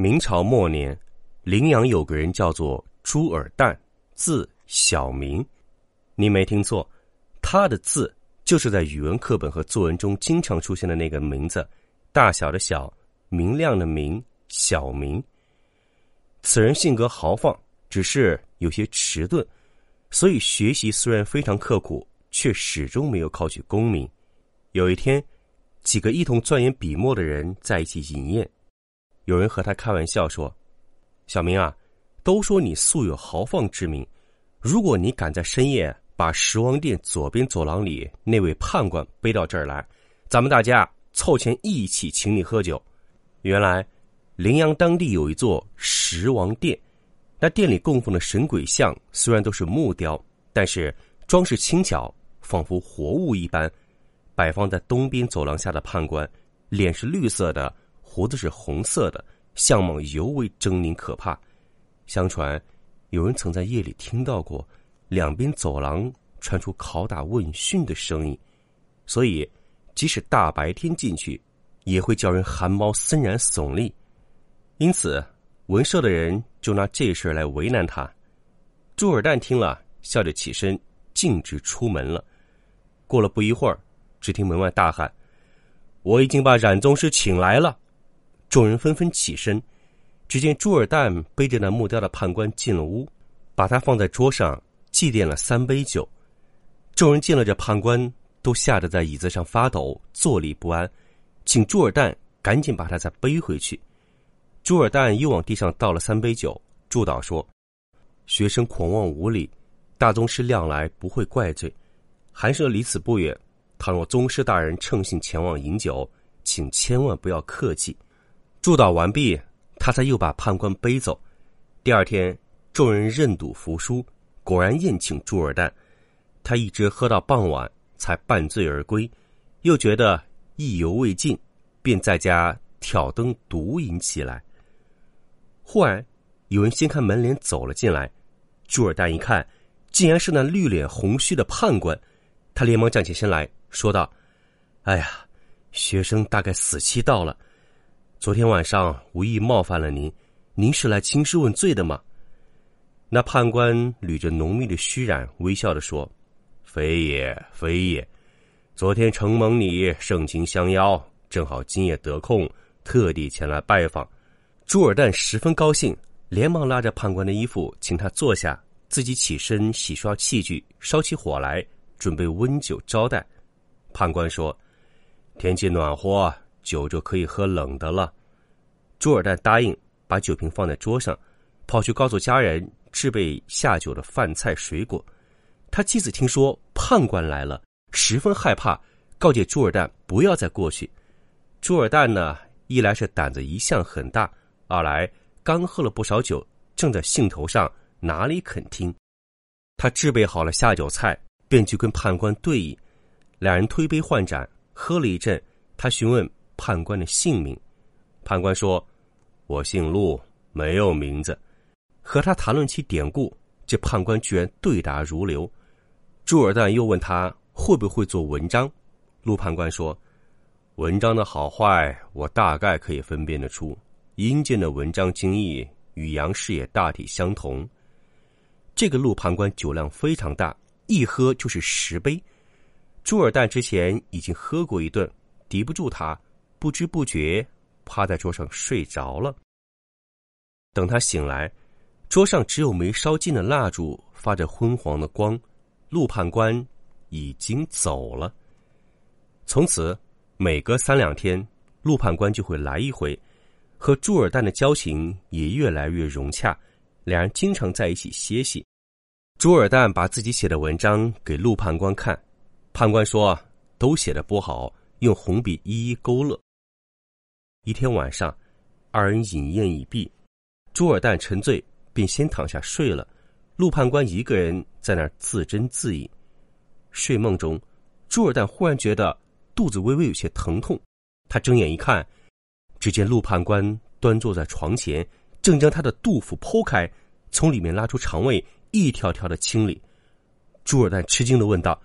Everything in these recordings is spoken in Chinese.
明朝末年，陵阳有个人叫做朱尔旦，字小明。你没听错，他的字就是在语文课本和作文中经常出现的那个名字，大小的小，明亮的明，小明。此人性格豪放，只是有些迟钝，所以学习虽然非常刻苦，却始终没有考取功名。有一天，几个一同钻研笔墨的人在一起饮宴。有人和他开玩笑说：“小明啊，都说你素有豪放之名，如果你敢在深夜把十王殿左边走廊里那位判官背到这儿来，咱们大家凑钱一起请你喝酒。”原来，陵阳当地有一座十王殿，那殿里供奉的神鬼像虽然都是木雕，但是装饰轻巧，仿佛活物一般。摆放在东边走廊下的判官，脸是绿色的。胡子是红色的，相貌尤为狰狞可怕。相传，有人曾在夜里听到过两边走廊传出拷打问讯的声音，所以即使大白天进去，也会叫人汗毛森然耸立。因此，文社的人就拿这事来为难他。朱尔旦听了，笑着起身，径直出门了。过了不一会儿，只听门外大喊：“我已经把冉宗师请来了。”众人纷纷起身，只见朱尔旦背着那木雕的判官进了屋，把他放在桌上祭奠了三杯酒。众人见了这判官，都吓得在椅子上发抖，坐立不安，请朱尔旦赶紧把他再背回去。朱尔旦又往地上倒了三杯酒，祝祷说：“学生狂妄无礼，大宗师量来不会怪罪。寒舍离此不远，倘若宗师大人乘兴前往饮酒，请千万不要客气。”祝祷完毕，他才又把判官背走。第二天，众人认赌服输，果然宴请朱尔旦。他一直喝到傍晚，才半醉而归。又觉得意犹未尽，便在家挑灯独饮起来。忽然，有人掀开门帘走了进来。朱尔旦一看，竟然是那绿脸红须的判官。他连忙站起身来说道：“哎呀，学生大概死期到了。”昨天晚上无意冒犯了您，您是来兴师问罪的吗？那判官捋着浓密的须髯，微笑的说：“非也，非也。昨天承蒙你盛情相邀，正好今夜得空，特地前来拜访。”朱尔旦十分高兴，连忙拉着判官的衣服，请他坐下，自己起身洗刷器具，烧起火来，准备温酒招待。判官说：“天气暖和。”酒就可以喝冷的了。朱尔旦答应，把酒瓶放在桌上，跑去告诉家人制备下酒的饭菜水果。他妻子听说判官来了，十分害怕，告诫朱尔旦不要再过去。朱尔旦呢，一来是胆子一向很大，二来刚喝了不少酒，正在兴头上，哪里肯听？他制备好了下酒菜，便去跟判官对饮。两人推杯换盏，喝了一阵，他询问。判官的姓名，判官说：“我姓陆，没有名字。”和他谈论起典故，这判官居然对答如流。朱尔旦又问他会不会做文章，陆判官说：“文章的好坏，我大概可以分辨得出。阴间的文章精义与阳世也大体相同。”这个陆判官酒量非常大，一喝就是十杯。朱尔旦之前已经喝过一顿，敌不住他。不知不觉，趴在桌上睡着了。等他醒来，桌上只有没烧尽的蜡烛发着昏黄的光。陆判官已经走了。从此，每隔三两天，陆判官就会来一回，和朱尔旦的交情也越来越融洽，两人经常在一起歇息。朱尔旦把自己写的文章给陆判官看，判官说：“都写的不好，用红笔一一勾勒。”一天晚上，二人饮宴已毕，朱尔旦沉醉，便先躺下睡了。陆判官一个人在那儿自斟自饮。睡梦中，朱尔旦忽然觉得肚子微微有些疼痛，他睁眼一看，只见陆判官端坐在床前，正将他的肚腹剖开，从里面拉出肠胃，一条条的清理。朱尔旦吃惊的问道：“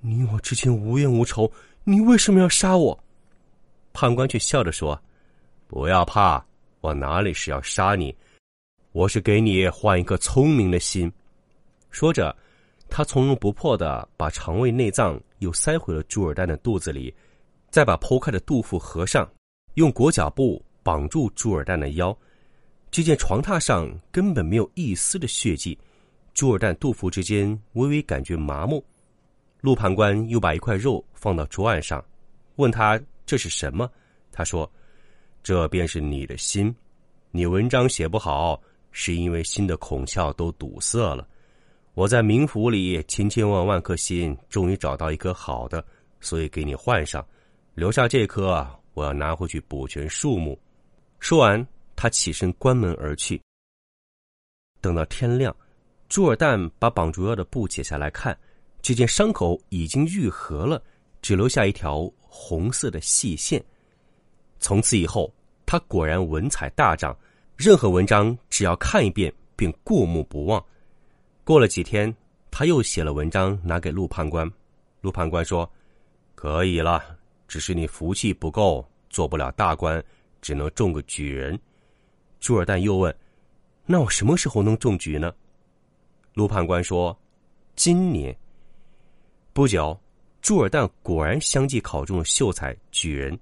你我之间无冤无仇，你为什么要杀我？”判官却笑着说：“不要怕，我哪里是要杀你，我是给你换一颗聪明的心。”说着。他从容不迫的把肠胃内脏又塞回了朱尔丹的肚子里，再把剖开的肚腹合上，用裹脚布绑住朱尔丹的腰。只见床榻上根本没有一丝的血迹，朱尔丹肚腹之间微微感觉麻木。陆判官又把一块肉放到桌案上，问他这是什么？他说：“这便是你的心，你文章写不好，是因为心的孔窍都堵塞了。”我在冥府里千千万万颗心，终于找到一颗好的，所以给你换上，留下这颗，我要拿回去补全数目。说完，他起身关门而去。等到天亮，朱尔旦把绑住腰的布解下来看，只见伤口已经愈合了，只留下一条红色的细线。从此以后，他果然文采大涨，任何文章只要看一遍便过目不忘。过了几天，他又写了文章拿给陆判官。陆判官说：“可以了，只是你福气不够，做不了大官，只能中个举人。”朱尔旦又问：“那我什么时候能中举呢？”陆判官说：“今年。”不久，朱尔旦果然相继考中了秀才、举人。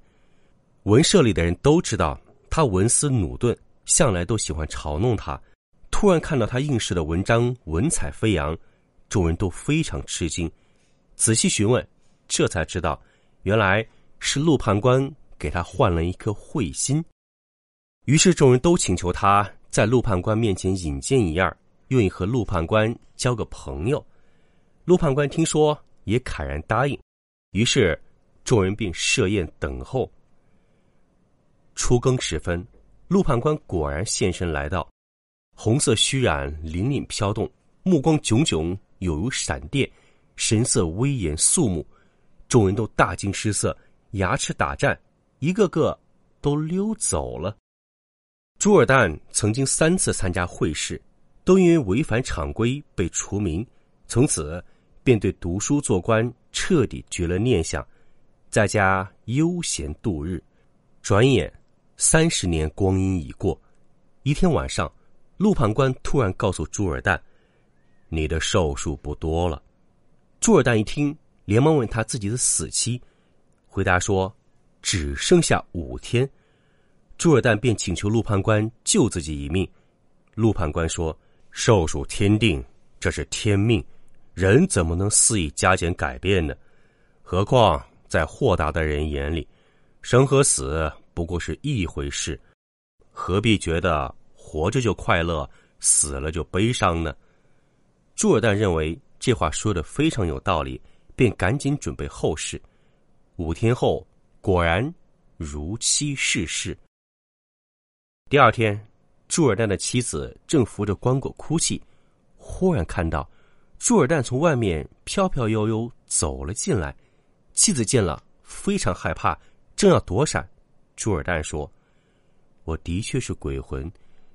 文社里的人都知道他文思努钝，向来都喜欢嘲弄他。突然看到他应试的文章文采飞扬，众人都非常吃惊。仔细询问，这才知道，原来是陆判官给他换了一颗慧心。于是众人都请求他在陆判官面前引荐一二，愿意和陆判官交个朋友。陆判官听说，也慨然答应。于是众人便设宴等候。初更时分，陆判官果然现身来到。红色须髯凛凛飘动，目光炯炯，有如闪电，神色威严肃穆，众人都大惊失色，牙齿打颤，一个个都溜走了。朱尔旦曾经三次参加会试，都因为违反常规被除名，从此便对读书做官彻底绝了念想，在家悠闲度日。转眼三十年光阴已过，一天晚上。陆判官突然告诉朱尔旦：“你的寿数不多了。”朱尔旦一听，连忙问他自己的死期，回答说：“只剩下五天。”朱尔旦便请求陆判官救自己一命。陆判官说：“寿数天定，这是天命，人怎么能肆意加减改变呢？何况在豁达的人眼里，生和死不过是一回事，何必觉得？”活着就快乐，死了就悲伤呢。朱尔旦认为这话说的非常有道理，便赶紧准备后事。五天后，果然如期逝世。第二天，朱尔旦的妻子正扶着棺椁哭泣，忽然看到朱尔旦从外面飘飘悠悠走了进来。妻子见了，非常害怕，正要躲闪。朱尔旦说：“我的确是鬼魂。”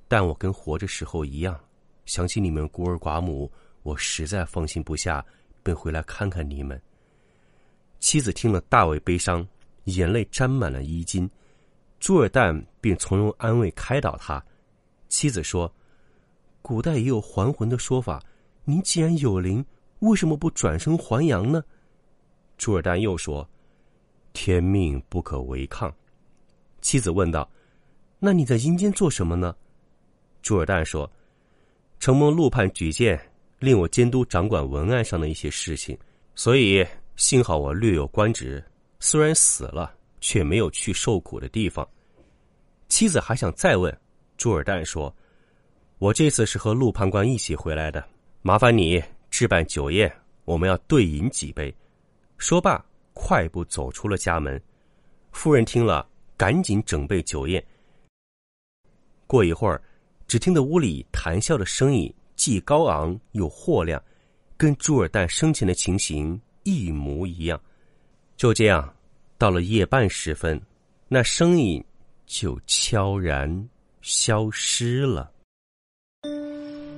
但我跟活着时候一样，想起你们孤儿寡母，我实在放心不下，便回来看看你们。妻子听了大为悲伤，眼泪沾满了衣襟。朱尔旦便从容安慰开导他。妻子说：“古代也有还魂的说法，您既然有灵，为什么不转生还阳呢？”朱尔旦又说：“天命不可违抗。”妻子问道：“那你在阴间做什么呢？”朱尔旦说：“承蒙陆判举荐，令我监督掌管文案上的一些事情，所以幸好我略有官职。虽然死了，却没有去受苦的地方。”妻子还想再问，朱尔旦说：“我这次是和陆判官一起回来的，麻烦你置办酒宴，我们要对饮几杯。”说罢，快步走出了家门。夫人听了，赶紧准备酒宴。过一会儿，只听得屋里谈笑的声音既高昂又豁亮，跟朱尔旦生前的情形一模一样。就这样，到了夜半时分，那声音就悄然消失了。